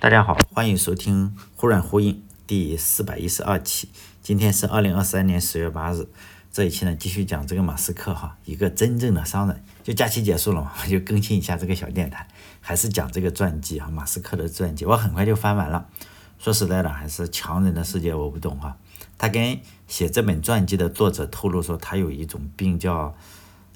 大家好，欢迎收听《忽软呼应》第四百一十二期。今天是二零二三年十月八日，这一期呢继续讲这个马斯克哈，一个真正的商人。就假期结束了嘛，我就更新一下这个小电台，还是讲这个传记哈，马斯克的传记。我很快就翻完了。说实在的，还是强人的世界我不懂哈。他跟写这本传记的作者透露说，他有一种病叫。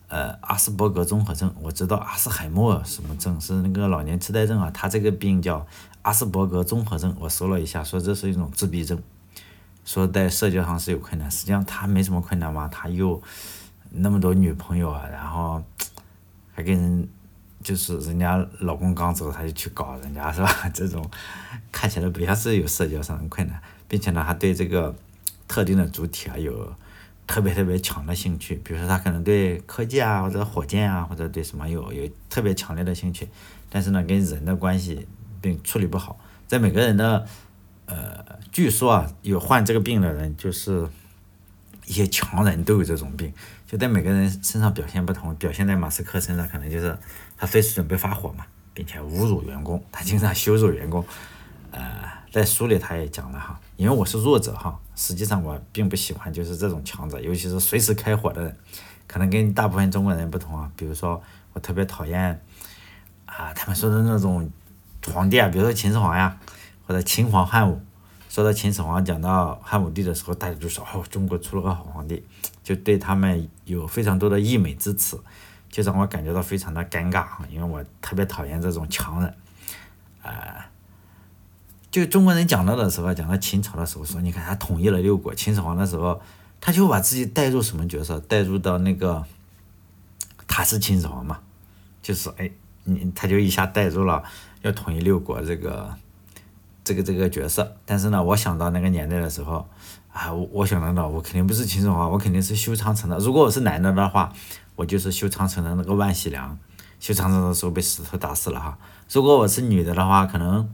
呃，阿斯伯格综合症，我知道阿斯海默什么症是那个老年痴呆症啊，他这个病叫阿斯伯格综合症。我搜了一下，说这是一种自闭症，说在社交上是有困难，实际上他没什么困难嘛，他又那么多女朋友啊，然后还跟人就是人家老公刚走他就去搞人家是吧？这种看起来不像是有社交上的困难，并且呢，还对这个特定的主体啊有。特别特别强的兴趣，比如说他可能对科技啊，或者火箭啊，或者对什么有有特别强烈的兴趣，但是呢，跟人的关系并处理不好。在每个人的，呃，据说啊，有患这个病的人，就是一些强人都有这种病，就在每个人身上表现不同。表现在马斯克身上，可能就是他随时准备发火嘛，并且侮辱员工，他经常羞辱员工，呃。在书里他也讲了哈，因为我是弱者哈，实际上我并不喜欢就是这种强者，尤其是随时开火的人，可能跟大部分中国人不同啊。比如说我特别讨厌啊，他们说的那种皇帝啊，比如说秦始皇呀，或者秦皇汉武。说到秦始皇，讲到汉武帝的时候，大家就说哦，中国出了个好皇帝，就对他们有非常多的溢美之词，就让我感觉到非常的尴尬哈，因为我特别讨厌这种强人，啊。就中国人讲到的时候，讲到秦朝的时候，说你看他统一了六国，秦始皇的时候，他就把自己带入什么角色？带入到那个他是秦始皇嘛，就是哎，你他就一下带入了要统一六国这个这个这个角色。但是呢，我想到那个年代的时候，啊，我我想到我肯定不是秦始皇，我肯定是修长城的。如果我是男的的话，我就是修长城的那个万喜良，修长城的时候被石头打死了哈。如果我是女的的话，可能。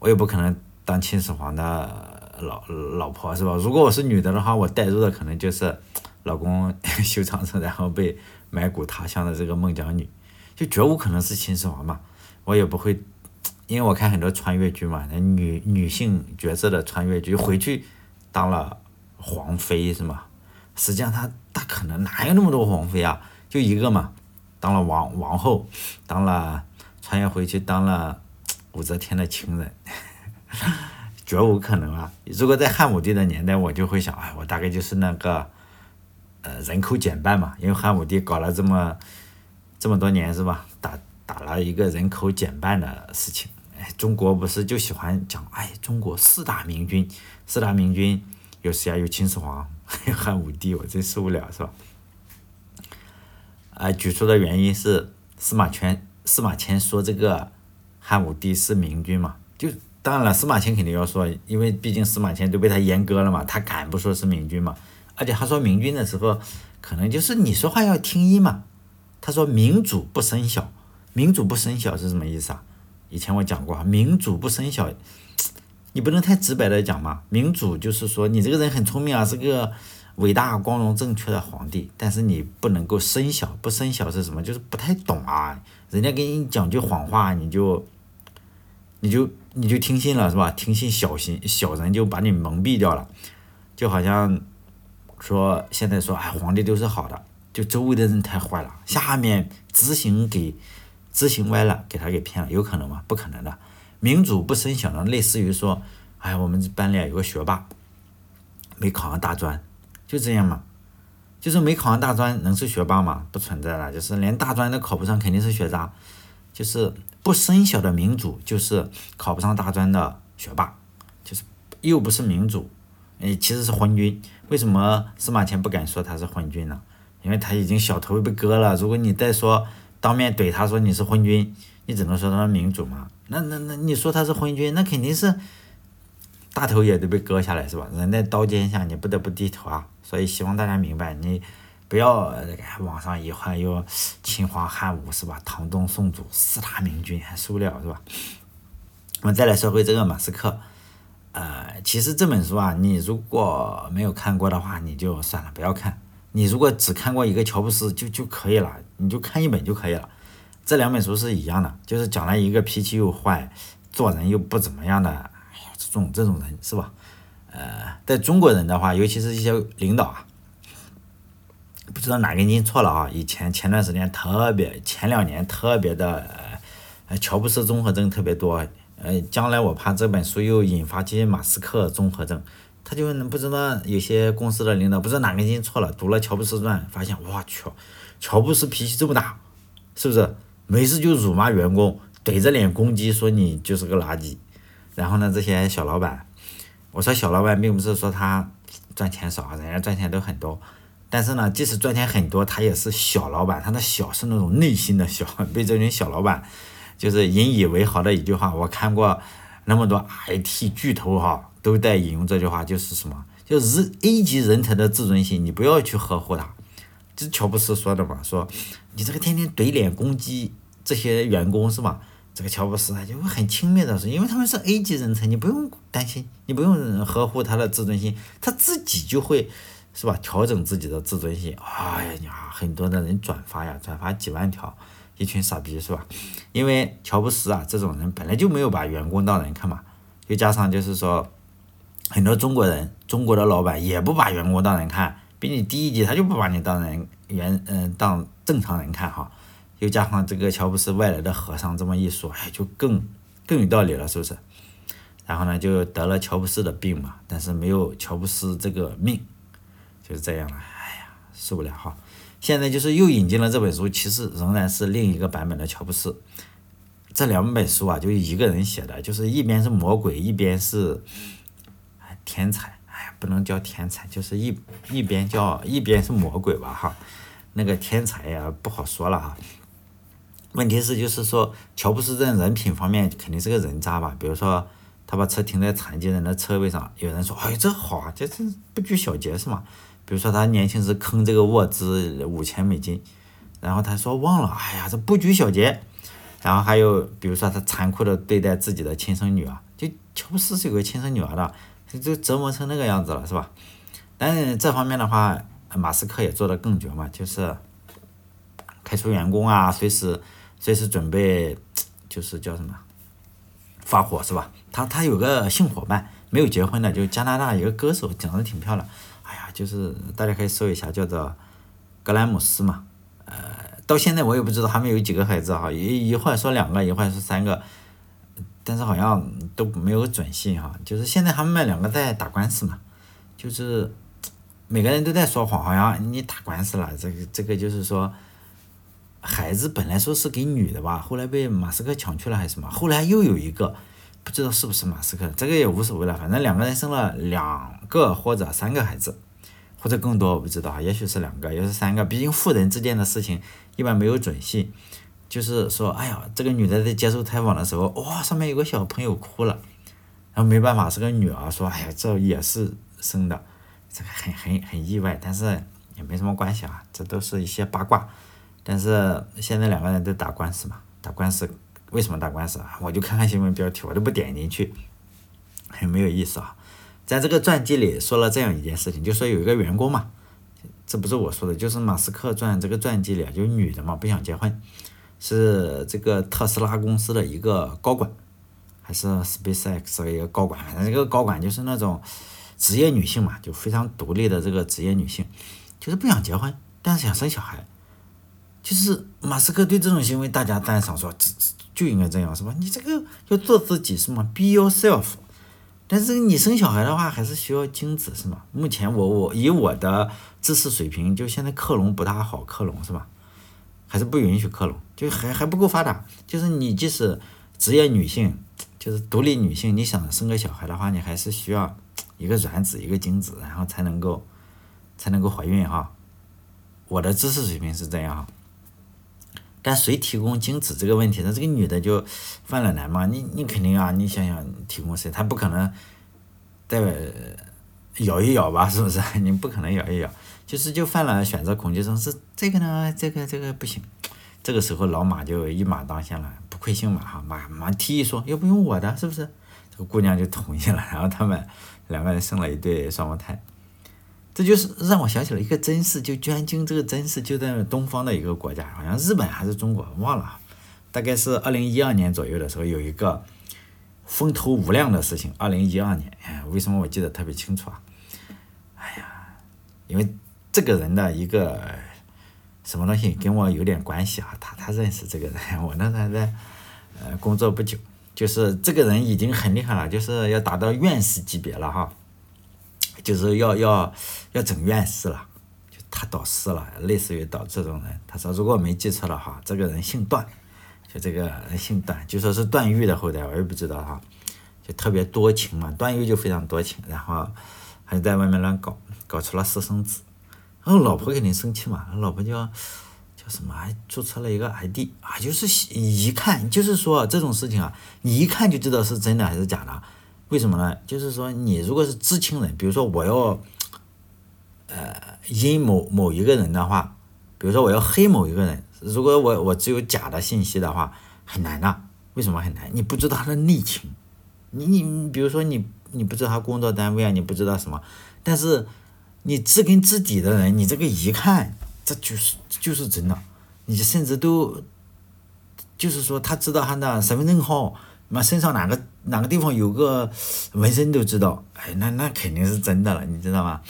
我也不可能当秦始皇的老老婆是吧？如果我是女的的话，我带入的可能就是老公 修长城然后被埋骨他乡的这个孟姜女，就绝无可能是秦始皇嘛。我也不会，因为我看很多穿越剧嘛，那女女性角色的穿越剧回去当了皇妃是吗？实际上她大可能哪有那么多皇妃啊？就一个嘛，当了王王后，当了穿越回去当了。武则天的情人，绝无可能啊！如果在汉武帝的年代，我就会想，哎，我大概就是那个，呃，人口减半嘛，因为汉武帝搞了这么这么多年，是吧？打打了一个人口减半的事情。哎，中国不是就喜欢讲，哎，中国四大明君，四大明君有谁啊？有秦始皇，还 有汉武帝，我真受不了，是吧？啊，举出的原因是司马迁，司马迁说这个。汉武帝是明君嘛？就当然了，司马迁肯定要说，因为毕竟司马迁都被他阉割了嘛，他敢不说是明君嘛？而且他说明君的时候，可能就是你说话要听音嘛。他说民主不生小，民主不生小是什么意思啊？以前我讲过啊，民主不生小，你不能太直白的讲嘛。民主就是说你这个人很聪明啊，是个伟大、光荣、正确的皇帝，但是你不能够生小，不生小是什么？就是不太懂啊。人家给你讲句谎话，你就。你就你就听信了是吧？听信小心小人就把你蒙蔽掉了，就好像说现在说哎皇帝都是好的，就周围的人太坏了，下面执行给执行歪了，给他给骗了，有可能吗？不可能的。民主不生小人，类似于说，哎我们班里有个学霸没考上大专，就这样嘛，就是没考上大专能是学霸吗？不存在了，就是连大专都考不上，肯定是学渣，就是。不生小的民主就是考不上大专的学霸，就是又不是民主，哎，其实是昏君。为什么司马迁不敢说他是昏君呢？因为他已经小头被割了。如果你再说当面怼他说你是昏君，你只能说他是民主嘛。那那那你说他是昏君，那肯定是大头也得被割下来是吧？人在刀尖下，你不得不低头啊。所以希望大家明白你。不要这个网上一换又秦皇汉武是吧？唐宗宋祖四大明君还受不了是吧？我们再来说回这个马斯克，呃，其实这本书啊，你如果没有看过的话，你就算了，不要看。你如果只看过一个乔布斯就就可以了，你就看一本就可以了。这两本书是一样的，就是讲了一个脾气又坏、做人又不怎么样的，哎呀，这种这种人是吧？呃，在中国人的话，尤其是一些领导啊，不知道哪根筋错了啊。以前前段时间特别，前两年特别的，呃，乔布斯综合症特别多。呃，将来我怕这本书又引发起马斯克综合症。他就不知道有些公司的领导不知道哪根筋错了，读了乔布斯传，发现我去，乔布斯脾气这么大，是不是？没事就辱骂员工，怼着脸攻击，说你就是个垃圾。然后呢，这些小老板。我说小老板并不是说他赚钱少，人家赚钱都很多，但是呢，即使赚钱很多，他也是小老板，他的小是那种内心的小。被这群小老板就是引以为豪的一句话，我看过那么多 IT 巨头哈，都在引用这句话，就是什么，就是 A 级人才的自尊心，你不要去呵护他。这乔布斯说的嘛，说你这个天天怼脸攻击这些员工是吧？这个乔布斯啊，就会很轻蔑的说，因为他们是 A 级人才，你不用担心，你不用呵护他的自尊心，他自己就会，是吧？调整自己的自尊心。哎呀呀，很多的人转发呀，转发几万条，一群傻逼是吧？因为乔布斯啊，这种人本来就没有把员工当人看嘛，又加上就是说，很多中国人，中国的老板也不把员工当人看，比你低一级，他就不把你当人，原嗯当正常人看哈。又加上这个乔布斯外来的和尚这么一说，哎，就更更有道理了，是不是？然后呢，就得了乔布斯的病嘛，但是没有乔布斯这个命，就是这样了。哎呀，受不了哈！现在就是又引进了这本书，其实仍然是另一个版本的乔布斯。这两本书啊，就一个人写的，就是一边是魔鬼，一边是天才。哎，不能叫天才，就是一一边叫一边是魔鬼吧？哈，那个天才呀，不好说了哈。问题是，就是说，乔布斯在人品方面肯定是个人渣吧？比如说，他把车停在残疾人的车位上，有人说：“哎，这好啊，这这不拘小节是吗？”比如说，他年轻时坑这个沃兹五千美金，然后他说忘了，哎呀，这不拘小节。然后还有，比如说他残酷的对待自己的亲生女儿，就乔布斯是有个亲生女儿的，就折磨成那个样子了，是吧？但是这方面的话，马斯克也做得更绝嘛，就是开除员工啊，随时。随时准备，就是叫什么，发火是吧？他他有个性伙伴，没有结婚的，就加拿大一个歌手，长得挺漂亮。哎呀，就是大家可以搜一下，叫做格兰姆斯嘛。呃，到现在我也不知道他们有几个孩子哈，一一会儿说两个，一会儿说三个，但是好像都没有准信哈。就是现在他们两个在打官司嘛，就是每个人都在说谎，好像你打官司了，这个这个就是说。孩子本来说是给女的吧，后来被马斯克抢去了还是什么？后来又有一个，不知道是不是马斯克，这个也无所谓了，反正两个人生了两个或者三个孩子，或者更多我不知道，也许是两个，也是三个。毕竟富人之间的事情一般没有准信，就是说，哎呀，这个女的在接受采访的时候，哇，上面有个小朋友哭了，然后没办法是个女儿，说，哎呀，这也是生的，这个很很很意外，但是也没什么关系啊，这都是一些八卦。但是现在两个人都打官司嘛，打官司为什么打官司啊？我就看看新闻标题，我都不点进去，很没有意思啊。在这个传记里说了这样一件事情，就说有一个员工嘛，这不是我说的，就是马斯克传这个传记里就女的嘛，不想结婚，是这个特斯拉公司的一个高管，还是 SpaceX 的一个高管，反正这个高管就是那种职业女性嘛，就非常独立的这个职业女性，就是不想结婚，但是想生小孩。就是马斯克对这种行为，大家赞赏说，这这就应该这样，是吧？你这个要做自己，是吗？Be yourself。但是你生小孩的话，还是需要精子，是吗？目前我我以我的知识水平，就现在克隆不大好克隆，是吧？还是不允许克隆，就还还不够发达。就是你即使职业女性，就是独立女性，你想生个小孩的话，你还是需要一个卵子，一个精子，然后才能够才能够怀孕哈。我的知识水平是这样哈。但谁提供精子这个问题，那这个女的就犯了难嘛？你你肯定啊，你想想提供谁？她不可能再咬一咬吧？是不是？你不可能咬一咬，就是就犯了选择恐惧症。是这个呢？这个这个不行。这个时候老马就一马当先了，不愧姓马哈，马马提议说要不用我的，是不是？这个姑娘就同意了，然后他们两个人生了一对双胞胎。这就是让我想起了一个真事，就捐精这个真事就在东方的一个国家，好像日本还是中国忘了，大概是二零一二年左右的时候，有一个风头无量的事情。二零一二年，哎为什么我记得特别清楚啊？哎呀，因为这个人的一个什么东西跟我有点关系啊。他他认识这个人，我那时候在呃工作不久，就是这个人已经很厉害了，就是要达到院士级别了哈，就是要要要整院士了，他导师了，类似于导这种人。他说如果我没记错的话，这个人姓段。就这个人姓段，就说是段誉的后代，我也不知道哈，就特别多情嘛，段誉就非常多情，然后还在外面乱搞，搞出了私生子，然后老婆肯定生气嘛，老婆叫叫什么，还注册了一个 ID 啊，就是一看就是说这种事情啊，你一看就知道是真的还是假的，为什么呢？就是说你如果是知情人，比如说我要呃阴某某一个人的话，比如说我要黑某一个人。如果我我只有假的信息的话，很难呐。为什么很难？你不知道他的内情，你你比如说你你不知道他工作单位啊，你不知道什么，但是你知根知底的人，你这个一看，这就是就是真的。你甚至都就是说他知道他的身份证号，妈身上哪个哪个地方有个纹身都知道，哎，那那肯定是真的了，你知道吗？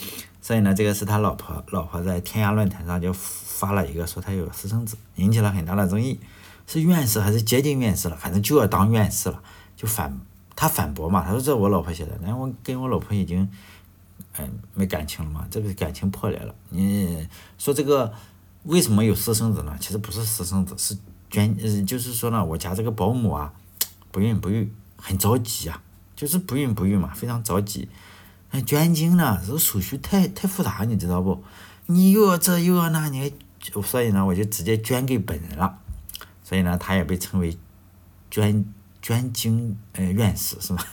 所以呢，这个是他老婆，老婆在天涯论坛上就。发了一个说他有私生子，引起了很大的争议，是院士还是接近院士了？反正就要当院士了，就反他反驳嘛，他说这我老婆写的，那我跟我老婆已经，嗯，没感情了嘛，这个感情破裂了。你说这个为什么有私生子呢？其实不是私生子，是捐，嗯，就是说呢，我家这个保姆啊，不孕不育，很着急啊，就是不孕不育嘛，非常着急。捐精呢，这个手续太太复杂，你知道不？你又要这又要那，你还。所以呢，我就直接捐给本人了。所以呢，他也被称为捐捐精呃院士是吧？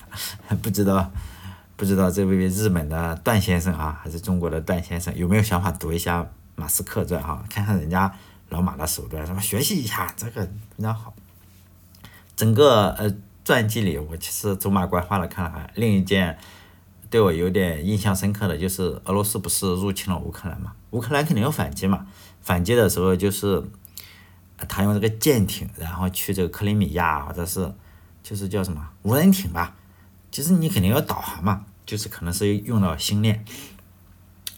不知道不知道这位日本的段先生啊，还是中国的段先生，有没有想法读一下马斯克传哈？看看人家老马的手段，什么学习一下，这个非常好。整个呃传记里，我其实走马观花的看了看。另一件对我有点印象深刻的就是，俄罗斯不是入侵了乌克兰嘛？乌克兰肯定要反击嘛？反击的时候就是，他用这个舰艇，然后去这个克里米亚，或者是就是叫什么无人艇吧，其实你肯定要导航嘛，就是可能是用到星链。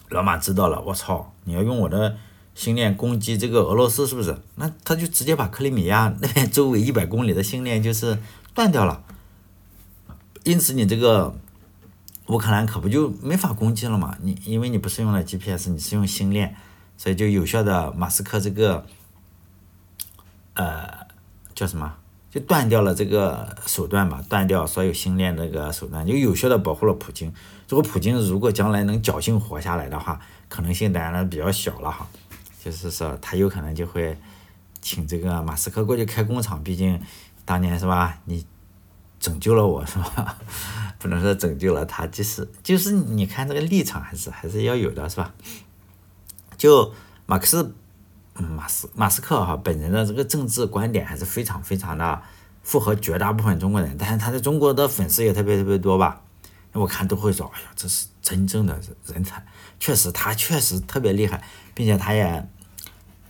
老马知道了，我操，你要用我的星链攻击这个俄罗斯是不是？那他就直接把克里米亚那边周围一百公里的星链就是断掉了，因此你这个乌克兰可不就没法攻击了嘛？你因为你不是用了 GPS，你是用星链。所以就有效的马斯克这个，呃，叫什么？就断掉了这个手段嘛，断掉所有星链这个手段，就有效的保护了普京。如果普京如果将来能侥幸活下来的话，可能性当然比较小了哈。就是说他有可能就会请这个马斯克过去开工厂，毕竟当年是吧？你拯救了我是吧？不能说拯救了他，就是就是你看这个立场还是还是要有的是吧？就马克思，马斯马斯克哈本人的这个政治观点还是非常非常的符合绝大部分中国人，但是他在中国的粉丝也特别特别多吧？我看都会说，哎呀，这是真正的人才，确实他确实特别厉害，并且他也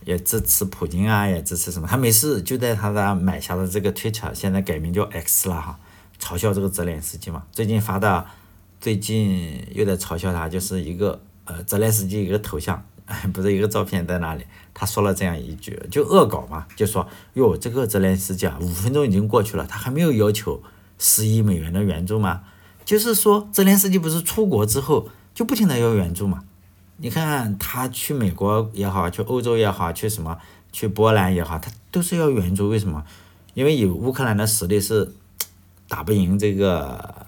也支持普京啊，也支持什么？他没事就在他的买下的这个推特，现在改名叫 X 了哈，嘲笑这个泽连斯基嘛。最近发的，最近又在嘲笑他，就是一个呃泽连斯基一个头像。不是一个照片在那里，他说了这样一句，就恶搞嘛，就说哟，这个泽连斯基啊，五分钟已经过去了，他还没有要求十亿美元的援助吗？就是说，泽连斯基不是出国之后就不停的要援助嘛？你看他去美国也好，去欧洲也好，去什么去波兰也好，他都是要援助，为什么？因为有乌克兰的实力是打不赢这个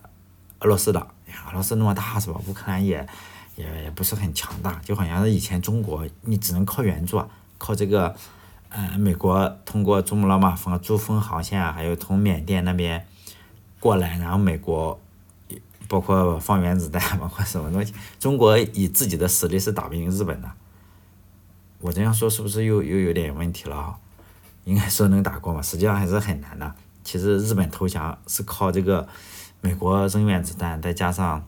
俄罗斯的呀，俄罗斯那么大是吧？乌克兰也。也也不是很强大，就好像是以前中国，你只能靠援助，靠这个，呃，美国通过珠穆朗玛峰、珠峰航线啊，还有从缅甸那边过来，然后美国包括放原子弹，包括什么东西，中国以自己的实力是打不赢日本的。我这样说是不是又又有点问题了哈？应该说能打过嘛？实际上还是很难的。其实日本投降是靠这个美国扔原子弹，再加上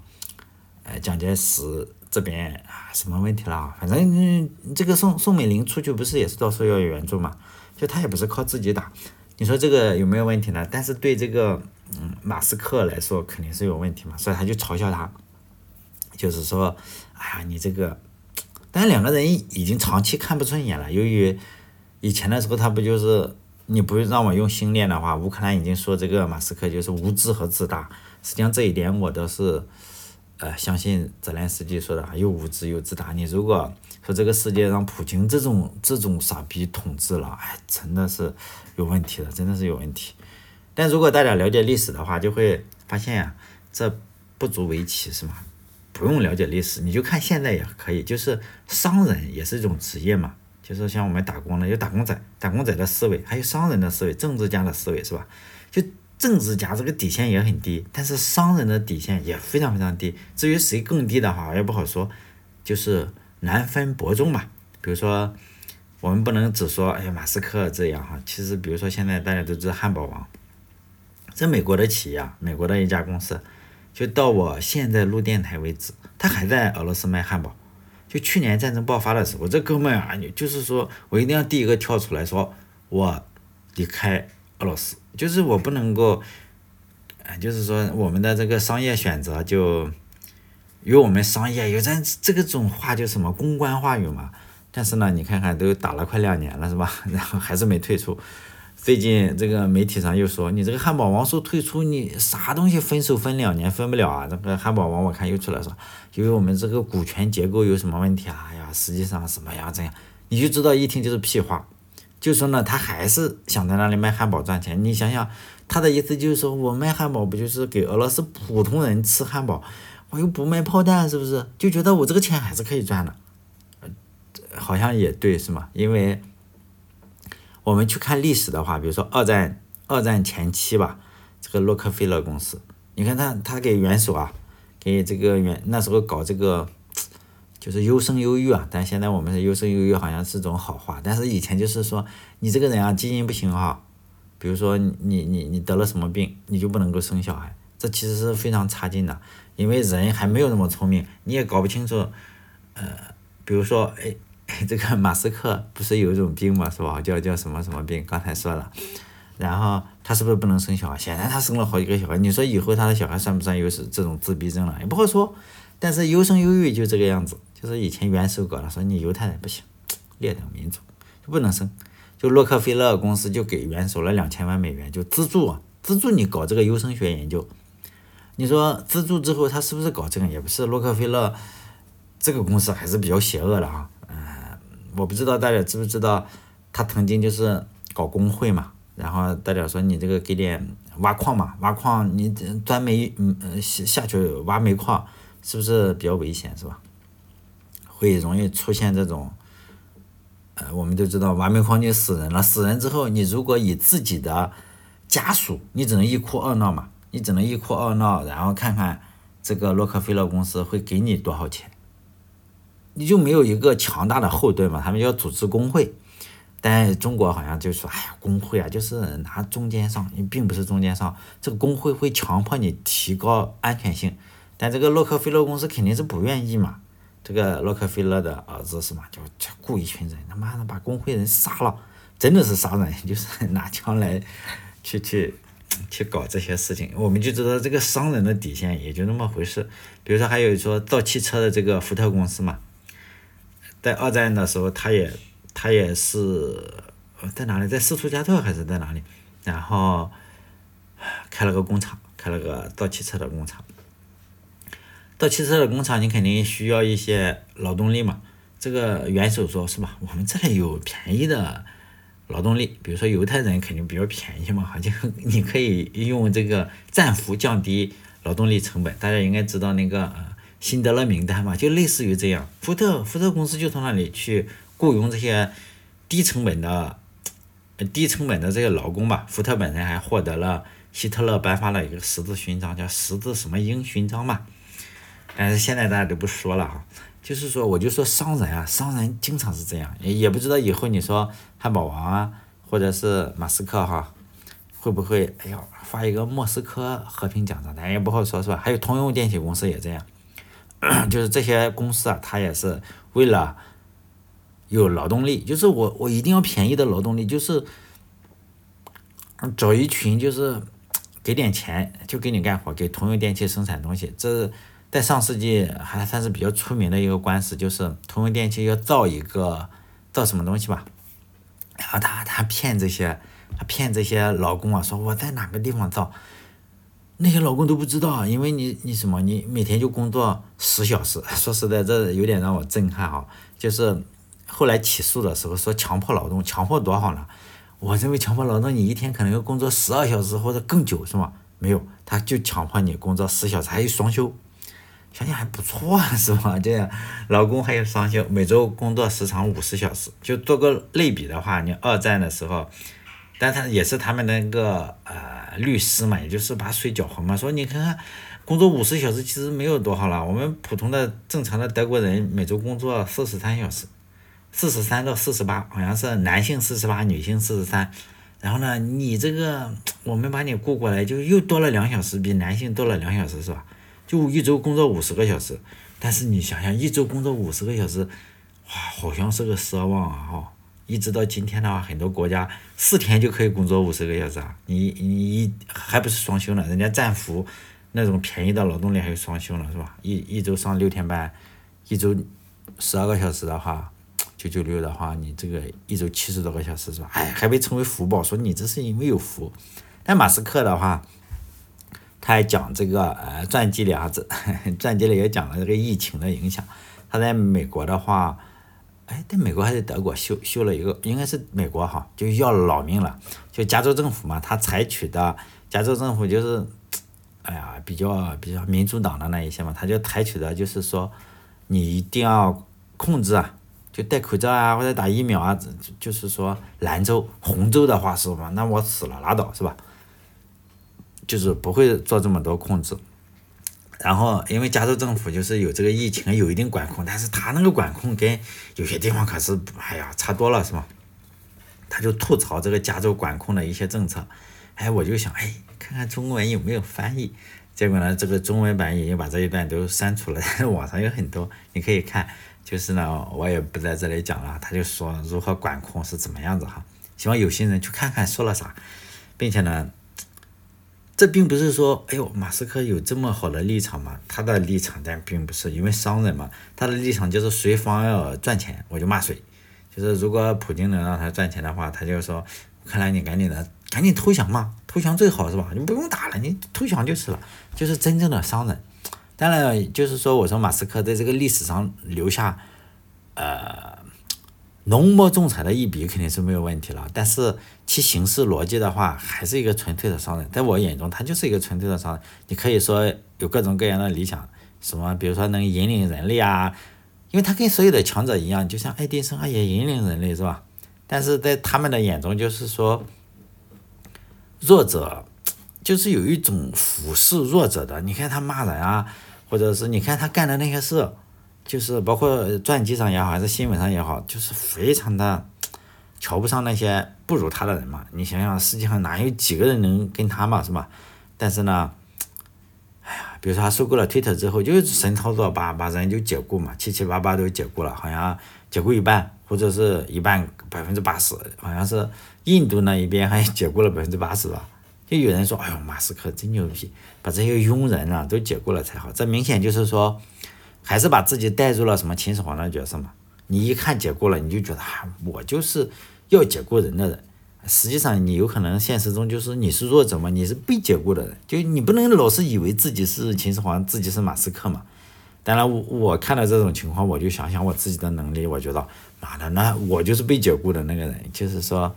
呃蒋介石。这边啊，什么问题了？反正这个宋宋美龄出去不是也是到时候要援助嘛？就他也不是靠自己打，你说这个有没有问题呢？但是对这个嗯，马斯克来说肯定是有问题嘛，所以他就嘲笑他，就是说，哎呀，你这个，但两个人已经长期看不顺眼了。由于以前的时候他不就是，你不让我用星链的话，乌克兰已经说这个马斯克就是无知和自大。实际上这一点我都是，呃，相信泽连斯基说的啊，又无知又自大。你如果说这个世界让普京这种这种傻逼统治了，哎，真的是有问题的，真的是有问题。但如果大家了解历史的话，就会发现呀，这不足为奇，是吗？不用了解历史，你就看现在也可以。就是商人也是一种职业嘛，就是像我们打工的，有打工仔，打工仔的思维，还有商人的思维，政治家的思维，是吧？就政治家这个底线也很低，但是商人的底线也非常非常低。至于谁更低的话，也不好说，就是难分伯仲嘛。比如说，我们不能只说哎呀马斯克这样哈，其实比如说现在大家都知道汉堡王。在美国的企业，美国的一家公司，就到我现在录电台为止，他还在俄罗斯卖汉堡。就去年战争爆发的时候，这哥们啊，就是说我一定要第一个跳出来说，我离开俄罗斯，就是我不能够，啊，就是说我们的这个商业选择就，有我们商业有这这个种话就什么公关话语嘛。但是呢，你看看都打了快两年了是吧？然后还是没退出。最近这个媒体上又说你这个汉堡王说退出，你啥东西分手分两年分不了啊？这个汉堡王我看又出来说，因为我们这个股权结构有什么问题啊？哎呀，实际上什么呀？这样你就知道一听就是屁话。就说呢，他还是想在那里卖汉堡赚钱。你想想，他的意思就是说我卖汉堡不就是给俄罗斯普通人吃汉堡，我又不卖炮弹，是不是？就觉得我这个钱还是可以赚的。好像也对，是吗？因为。我们去看历史的话，比如说二战，二战前期吧，这个洛克菲勒公司，你看他他给元首啊，给这个元那时候搞这个，就是优生优育啊，但现在我们是优生优育好像是种好话，但是以前就是说你这个人啊基因不行哈，比如说你你你得了什么病，你就不能够生小孩，这其实是非常差劲的，因为人还没有那么聪明，你也搞不清楚，呃，比如说哎。这个马斯克不是有一种病嘛，是吧？叫叫什么什么病？刚才说了，然后他是不是不能生小孩？显然他生了好几个小孩，你说以后他的小孩算不算又是这种自闭症了？也不好说。但是优生优育就这个样子，就是以前元首搞的，说你犹太人不行，劣等民族就不能生。就洛克菲勒公司就给元首了两千万美元，就资助啊资助你搞这个优生学研究。你说资助之后他是不是搞这个？也不是。洛克菲勒这个公司还是比较邪恶的啊。嗯我不知道大家知不知道，他曾经就是搞工会嘛，然后大家说你这个给点挖矿嘛，挖矿你钻煤，嗯下下去挖煤矿是不是比较危险是吧？会容易出现这种，呃，我们都知道完美矿就死人了，死人之后你如果以自己的家属，你只能一哭二闹嘛，你只能一哭二闹，然后看看这个洛克菲勒公司会给你多少钱。你就没有一个强大的后盾嘛？他们要组织工会，但中国好像就说：“哎呀，工会啊，就是拿中间商，你并不是中间商，这个工会会强迫你提高安全性。”但这个洛克菲勒公司肯定是不愿意嘛。这个洛克菲勒的儿子是嘛？就雇一群人，他妈的把工会人杀了，真的是杀人，就是拿枪来去 去去搞这些事情。我们就知道这个商人的底线也就那么回事。比如说还有说造汽车的这个福特公司嘛。在二战的时候，他也他也是在哪里，在斯图加特还是在哪里？然后开了个工厂，开了个造汽车的工厂。造汽车的工厂，你肯定需要一些劳动力嘛。这个元首说是吧？我们这里有便宜的劳动力，比如说犹太人肯定比较便宜嘛，就 你可以用这个战俘降低劳动力成本。大家应该知道那个。辛德勒名单嘛，就类似于这样，福特福特公司就从那里去雇佣这些低成本的低成本的这个劳工吧。福特本人还获得了希特勒颁发了一个十字勋章，叫十字什么鹰勋章嘛。但是现在大家都不说了哈，就是说我就说商人啊，商人经常是这样，也不知道以后你说汉堡王啊，或者是马斯克哈，会不会哎呀发一个莫斯科和平奖章，咱也不好说，是吧？还有通用电气公司也这样。就是这些公司啊，他也是为了有劳动力，就是我我一定要便宜的劳动力，就是找一群就是给点钱就给你干活，给通用电气生产东西。这在上世纪还算是比较出名的一个官司，就是通用电气要造一个造什么东西吧，然后他他骗这些他骗这些劳工啊，说我在哪个地方造，那些劳工都不知道，因为你你什么你每天就工作十小时，说实在这有点让我震撼啊，就是后来起诉的时候说强迫劳动，强迫多少呢？我认为强迫劳动，你一天可能要工作十二小时或者更久，是吗？没有，他就强迫你工作十小时，还有双休，想想还不错，是吧？这样，老公还有双休，每周工作时长五十小时。就做个类比的话，你二战的时候，但他也是他们那个呃律师嘛，也就是把水搅浑嘛，说你看看，工作五十小时其实没有多好了，我们普通的正常的德国人每周工作四十三小时。四十三到四十八，好像是男性四十八，女性四十三。然后呢，你这个我们把你雇过来，就又多了两小时，比男性多了两小时，是吧？就一周工作五十个小时。但是你想想，一周工作五十个小时，哇，好像是个奢望啊！哈，一直到今天的话，很多国家四天就可以工作五十个小时啊。你你还不是双休呢？人家战俘那种便宜的劳动力还有双休呢，是吧？一一周上六天班，一周十二个小时的话。九九六的话，你这个一周七十多个小时是吧？哎，还被称为福报，说你这是因为有福。但马斯克的话，他还讲这个呃传记里啊，这传记里也讲了这个疫情的影响。他在美国的话，哎，在美国还是德国修修了一个，应该是美国哈，就要老命了。就加州政府嘛，他采取的加州政府就是，哎呀，比较比较民主党的那一些嘛，他就采取的就是说，你一定要控制啊。就戴口罩啊，或者打疫苗啊，就是说蓝州、红州的话是吧？那我死了拉倒是吧？就是不会做这么多控制。然后因为加州政府就是有这个疫情有一定管控，但是他那个管控跟有些地方可是哎呀差多了是吧？他就吐槽这个加州管控的一些政策。哎，我就想哎，看看中文有没有翻译。结果呢，这个中文版已经把这一段都删除了，网上有很多，你可以看。就是呢，我也不在这里讲了，他就说如何管控是怎么样子哈，希望有心人去看看说了啥，并且呢，这并不是说，哎呦，马斯克有这么好的立场嘛？他的立场但并不是，因为商人嘛，他的立场就是谁方要赚钱，我就骂谁。就是如果普京能让他赚钱的话，他就说，看来你赶紧的，赶紧投降嘛，投降最好是吧？你不用打了，你投降就是了，就是真正的商人。当然，就是说，我说马斯克在这个历史上留下，呃，浓墨重彩的一笔肯定是没有问题了。但是其行事逻辑的话，还是一个纯粹的商人。在我眼中，他就是一个纯粹的商人。你可以说有各种各样的理想，什么，比如说能引领人类啊，因为他跟所有的强者一样，就像爱迪生啊，也引领人类，是吧？但是在他们的眼中，就是说弱者，就是有一种俯视弱者的。你看他骂人啊。或者是你看他干的那些事，就是包括传记上也好，还是新闻上也好，就是非常的瞧不上那些不如他的人嘛。你想想，世界上哪有几个人能跟他嘛，是吧？但是呢，哎呀，比如说他收购了 Twitter 之后，就是神操作，把把人就解雇嘛，七七八八都解雇了，好像解雇一半，或者是一半百分之八十，好像是印度那一边还解雇了百分之八十吧。就有人说：“哎呦，马斯克真牛逼，把这些庸人啊都解雇了才好。”这明显就是说，还是把自己带入了什么秦始皇的角色嘛。你一看解雇了，你就觉得啊，我就是要解雇人的人。实际上，你有可能现实中就是你是弱者嘛，你是被解雇的人。就你不能老是以为自己是秦始皇，自己是马斯克嘛。当然，我我看到这种情况，我就想想我自己的能力，我觉得妈的，那我就是被解雇的那个人，就是说。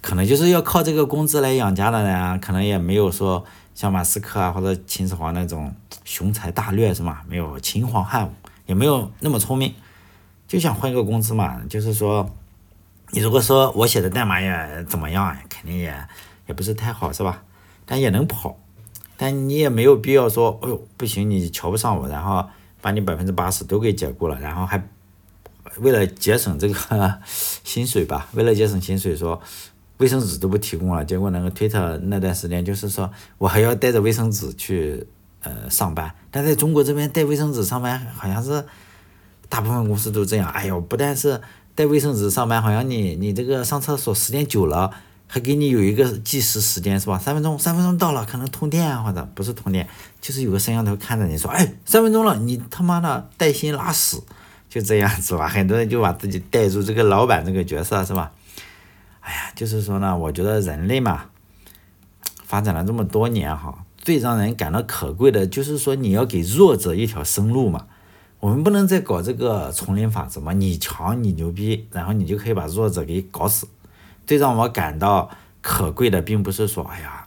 可能就是要靠这个工资来养家的人啊，可能也没有说像马斯克啊或者秦始皇那种雄才大略是吗？没有秦皇汉武，也没有那么聪明，就想混个工资嘛。就是说，你如果说我写的代码也怎么样，肯定也也不是太好是吧？但也能跑，但你也没有必要说，哎呦不行，你瞧不上我，然后把你百分之八十都给解雇了，然后还为了节省这个 薪水吧，为了节省薪水说。卫生纸都不提供了，结果那个推特那段时间就是说我还要带着卫生纸去呃上班，但在中国这边带卫生纸上班好像是大部分公司都这样。哎呦，不但是带卫生纸上班，好像你你这个上厕所时间久了还给你有一个计时时间是吧？三分钟，三分钟到了，可能通电啊或者不是通电，就是有个摄像头看着你说，哎，三分钟了，你他妈的带薪拉屎，就这样子吧。很多人就把自己带入这个老板这个角色是吧？哎呀，就是说呢，我觉得人类嘛，发展了这么多年哈，最让人感到可贵的就是说你要给弱者一条生路嘛。我们不能再搞这个丛林法则嘛？你强，你牛逼，然后你就可以把弱者给搞死。最让我感到可贵的，并不是说，哎呀，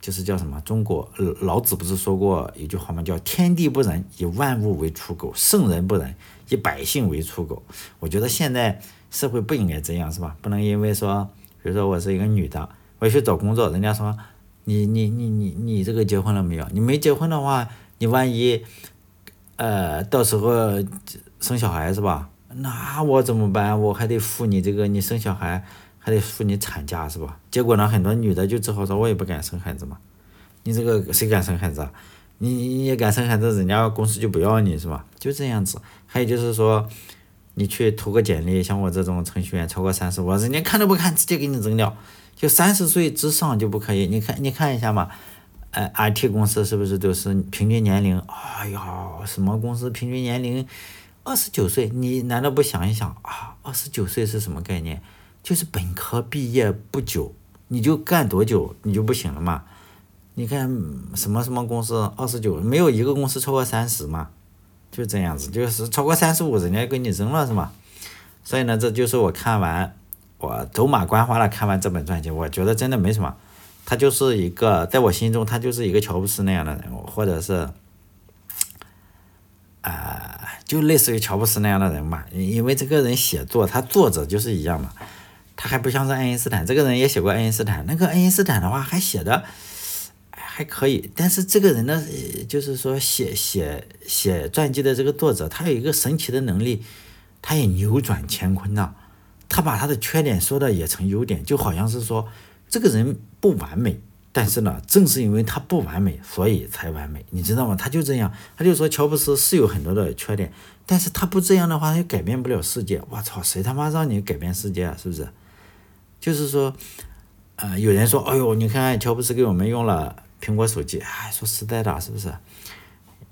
就是叫什么？中国老子不是说过一句话吗？叫“天地不仁，以万物为刍狗；圣人不仁，以百姓为刍狗。”我觉得现在社会不应该这样，是吧？不能因为说，比如说我是一个女的，我去找工作，人家说你你你你你这个结婚了没有？你没结婚的话，你万一。呃，到时候生小孩是吧？那我怎么办？我还得付你这个，你生小孩还得付你产假是吧？结果呢，很多女的就只好说，我也不敢生孩子嘛。你这个谁敢生孩子啊？你你也敢生孩子，人家公司就不要你是吧？就这样子。还有就是说，你去投个简历，像我这种程序员，超过三十五，人家看都不看，直接给你扔掉。就三十岁之上就不可以。你看，你看一下嘛。哎，IT 公司是不是都是平均年龄？哎呀，什么公司平均年龄二十九岁？你难道不想一想啊？二十九岁是什么概念？就是本科毕业不久，你就干多久你就不行了嘛？你看什么什么公司二十九，没有一个公司超过三十嘛？就这样子，就是超过三十五，人家给你扔了是吗？所以呢，这就是我看完我走马观花的看完这本传记，我觉得真的没什么。他就是一个，在我心中，他就是一个乔布斯那样的人物，或者是，啊，就类似于乔布斯那样的人嘛。因为这个人写作，他作者就是一样嘛。他还不像是爱因斯坦，这个人也写过爱因斯坦。那个爱因斯坦的话，还写的还可以。但是这个人的，就是说写写写传记的这个作者，他有一个神奇的能力，他也扭转乾坤呐。他把他的缺点说的也成优点，就好像是说。这个人不完美，但是呢，正是因为他不完美，所以才完美，你知道吗？他就这样，他就说乔布斯是有很多的缺点，但是他不这样的话，他就改变不了世界。我操，谁他妈让你改变世界啊？是不是？就是说，呃，有人说，哎呦，你看乔布斯给我们用了苹果手机，哎，说实在的，是不是？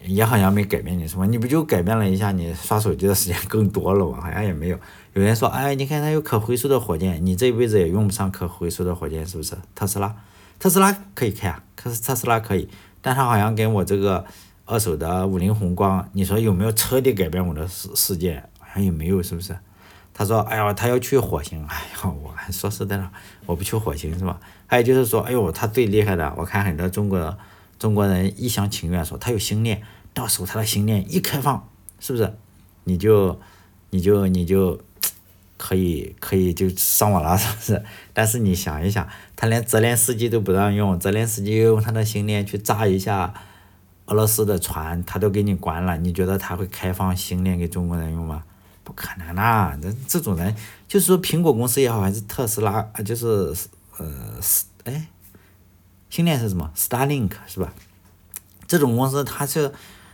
也好像没改变你什么，你不就改变了一下你刷手机的时间更多了吗？好像也没有。有人说，哎，你看它有可回收的火箭，你这一辈子也用不上可回收的火箭，是不是？特斯拉，特斯拉可以开啊，可是特斯拉可以，但它好像跟我这个二手的五菱宏光，你说有没有彻底改变我的世世界？好像也没有，是不是？他说，哎呀，他要去火星，哎呀，我还说实在的，我不去火星是吧？还有就是说，哎呦，他最厉害的，我看很多中国中国人一厢情愿说他有星链，到时候他的星链一开放，是不是？你就你就你就。可以可以就上网了，是不是？但是你想一想，他连泽连斯基都不让用，泽连斯基用他的星链去炸一下俄罗斯的船，他都给你关了。你觉得他会开放星链给中国人用吗？不可能啦！这这种人，就是说苹果公司也好，还是特斯拉，就是呃，是哎，星链是什么？Starlink 是吧？这种公司，它是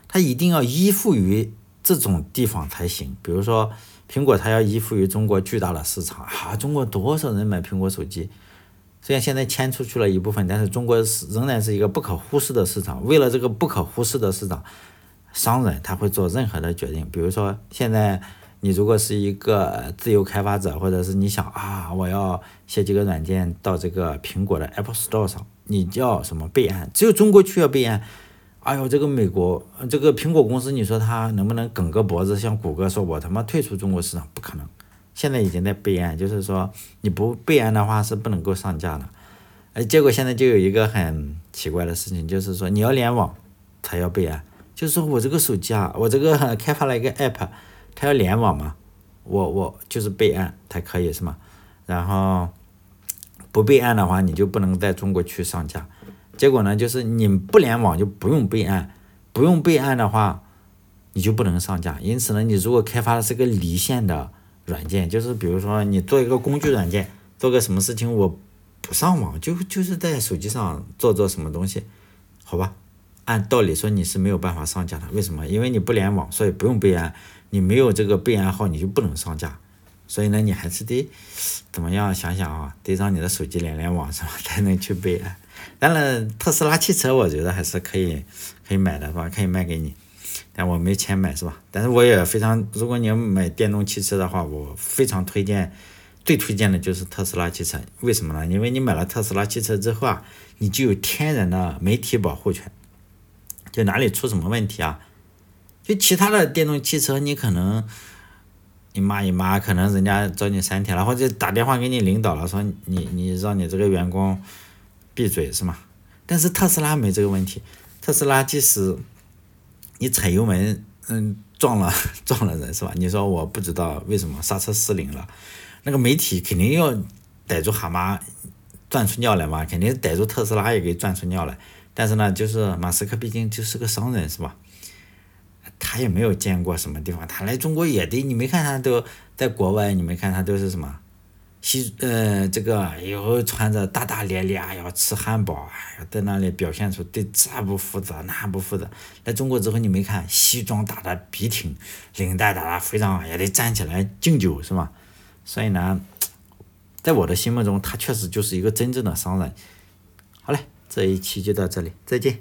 它一定要依附于这种地方才行，比如说。苹果它要依附于中国巨大的市场啊！中国多少人买苹果手机？虽然现在迁出去了一部分，但是中国是仍然是一个不可忽视的市场。为了这个不可忽视的市场，商人他会做任何的决定。比如说，现在你如果是一个自由开发者，或者是你想啊，我要写几个软件到这个苹果的 Apple Store 上，你叫什么备案？只有中国区要备案。哎呦，这个美国这个苹果公司，你说他能不能梗个脖子，像谷歌说，我他妈退出中国市场？不可能，现在已经在备案，就是说你不备案的话是不能够上架的。哎，结果现在就有一个很奇怪的事情，就是说你要联网才要备案，就是说我这个手机啊，我这个开发了一个 app，它要联网嘛，我我就是备案才可以是吗？然后不备案的话，你就不能在中国区上架。结果呢，就是你不联网就不用备案，不用备案的话，你就不能上架。因此呢，你如果开发的是个离线的软件，就是比如说你做一个工具软件，做个什么事情我不上网，就就是在手机上做做什么东西，好吧？按道理说你是没有办法上架的，为什么？因为你不联网，所以不用备案。你没有这个备案号，你就不能上架。所以呢，你还是得怎么样想想啊，得让你的手机连连网是吧，才能去备案。当然，特斯拉汽车我觉得还是可以可以买的是吧？可以卖给你，但我没钱买是吧？但是我也非常，如果你要买电动汽车的话，我非常推荐，最推荐的就是特斯拉汽车。为什么呢？因为你买了特斯拉汽车之后啊，你就有天然的媒体保护权。就哪里出什么问题啊？就其他的电动汽车，你可能你骂你骂，可能人家找你三天了，或者打电话给你领导了，说你你让你这个员工闭嘴是吗？但是特斯拉没这个问题，特斯拉即使你踩油门，嗯，撞了撞了人是吧？你说我不知道为什么刹车失灵了，那个媒体肯定要逮住蛤蟆转出尿来嘛，肯定逮住特斯拉也给转出尿来。但是呢，就是马斯克毕竟就是个商人，是吧？他也没有见过什么地方，他来中国也得，你没看他都在国外，你没看他都是什么西呃这个，以后穿着大大咧咧，要吃汉堡，哎，在那里表现出对这不负责那不负责。来中国之后，你没看西装打的笔挺，领带打的非常，也得站起来敬酒，是吧？所以呢，在我的心目中，他确实就是一个真正的商人。好嘞。这一期就到这里，再见。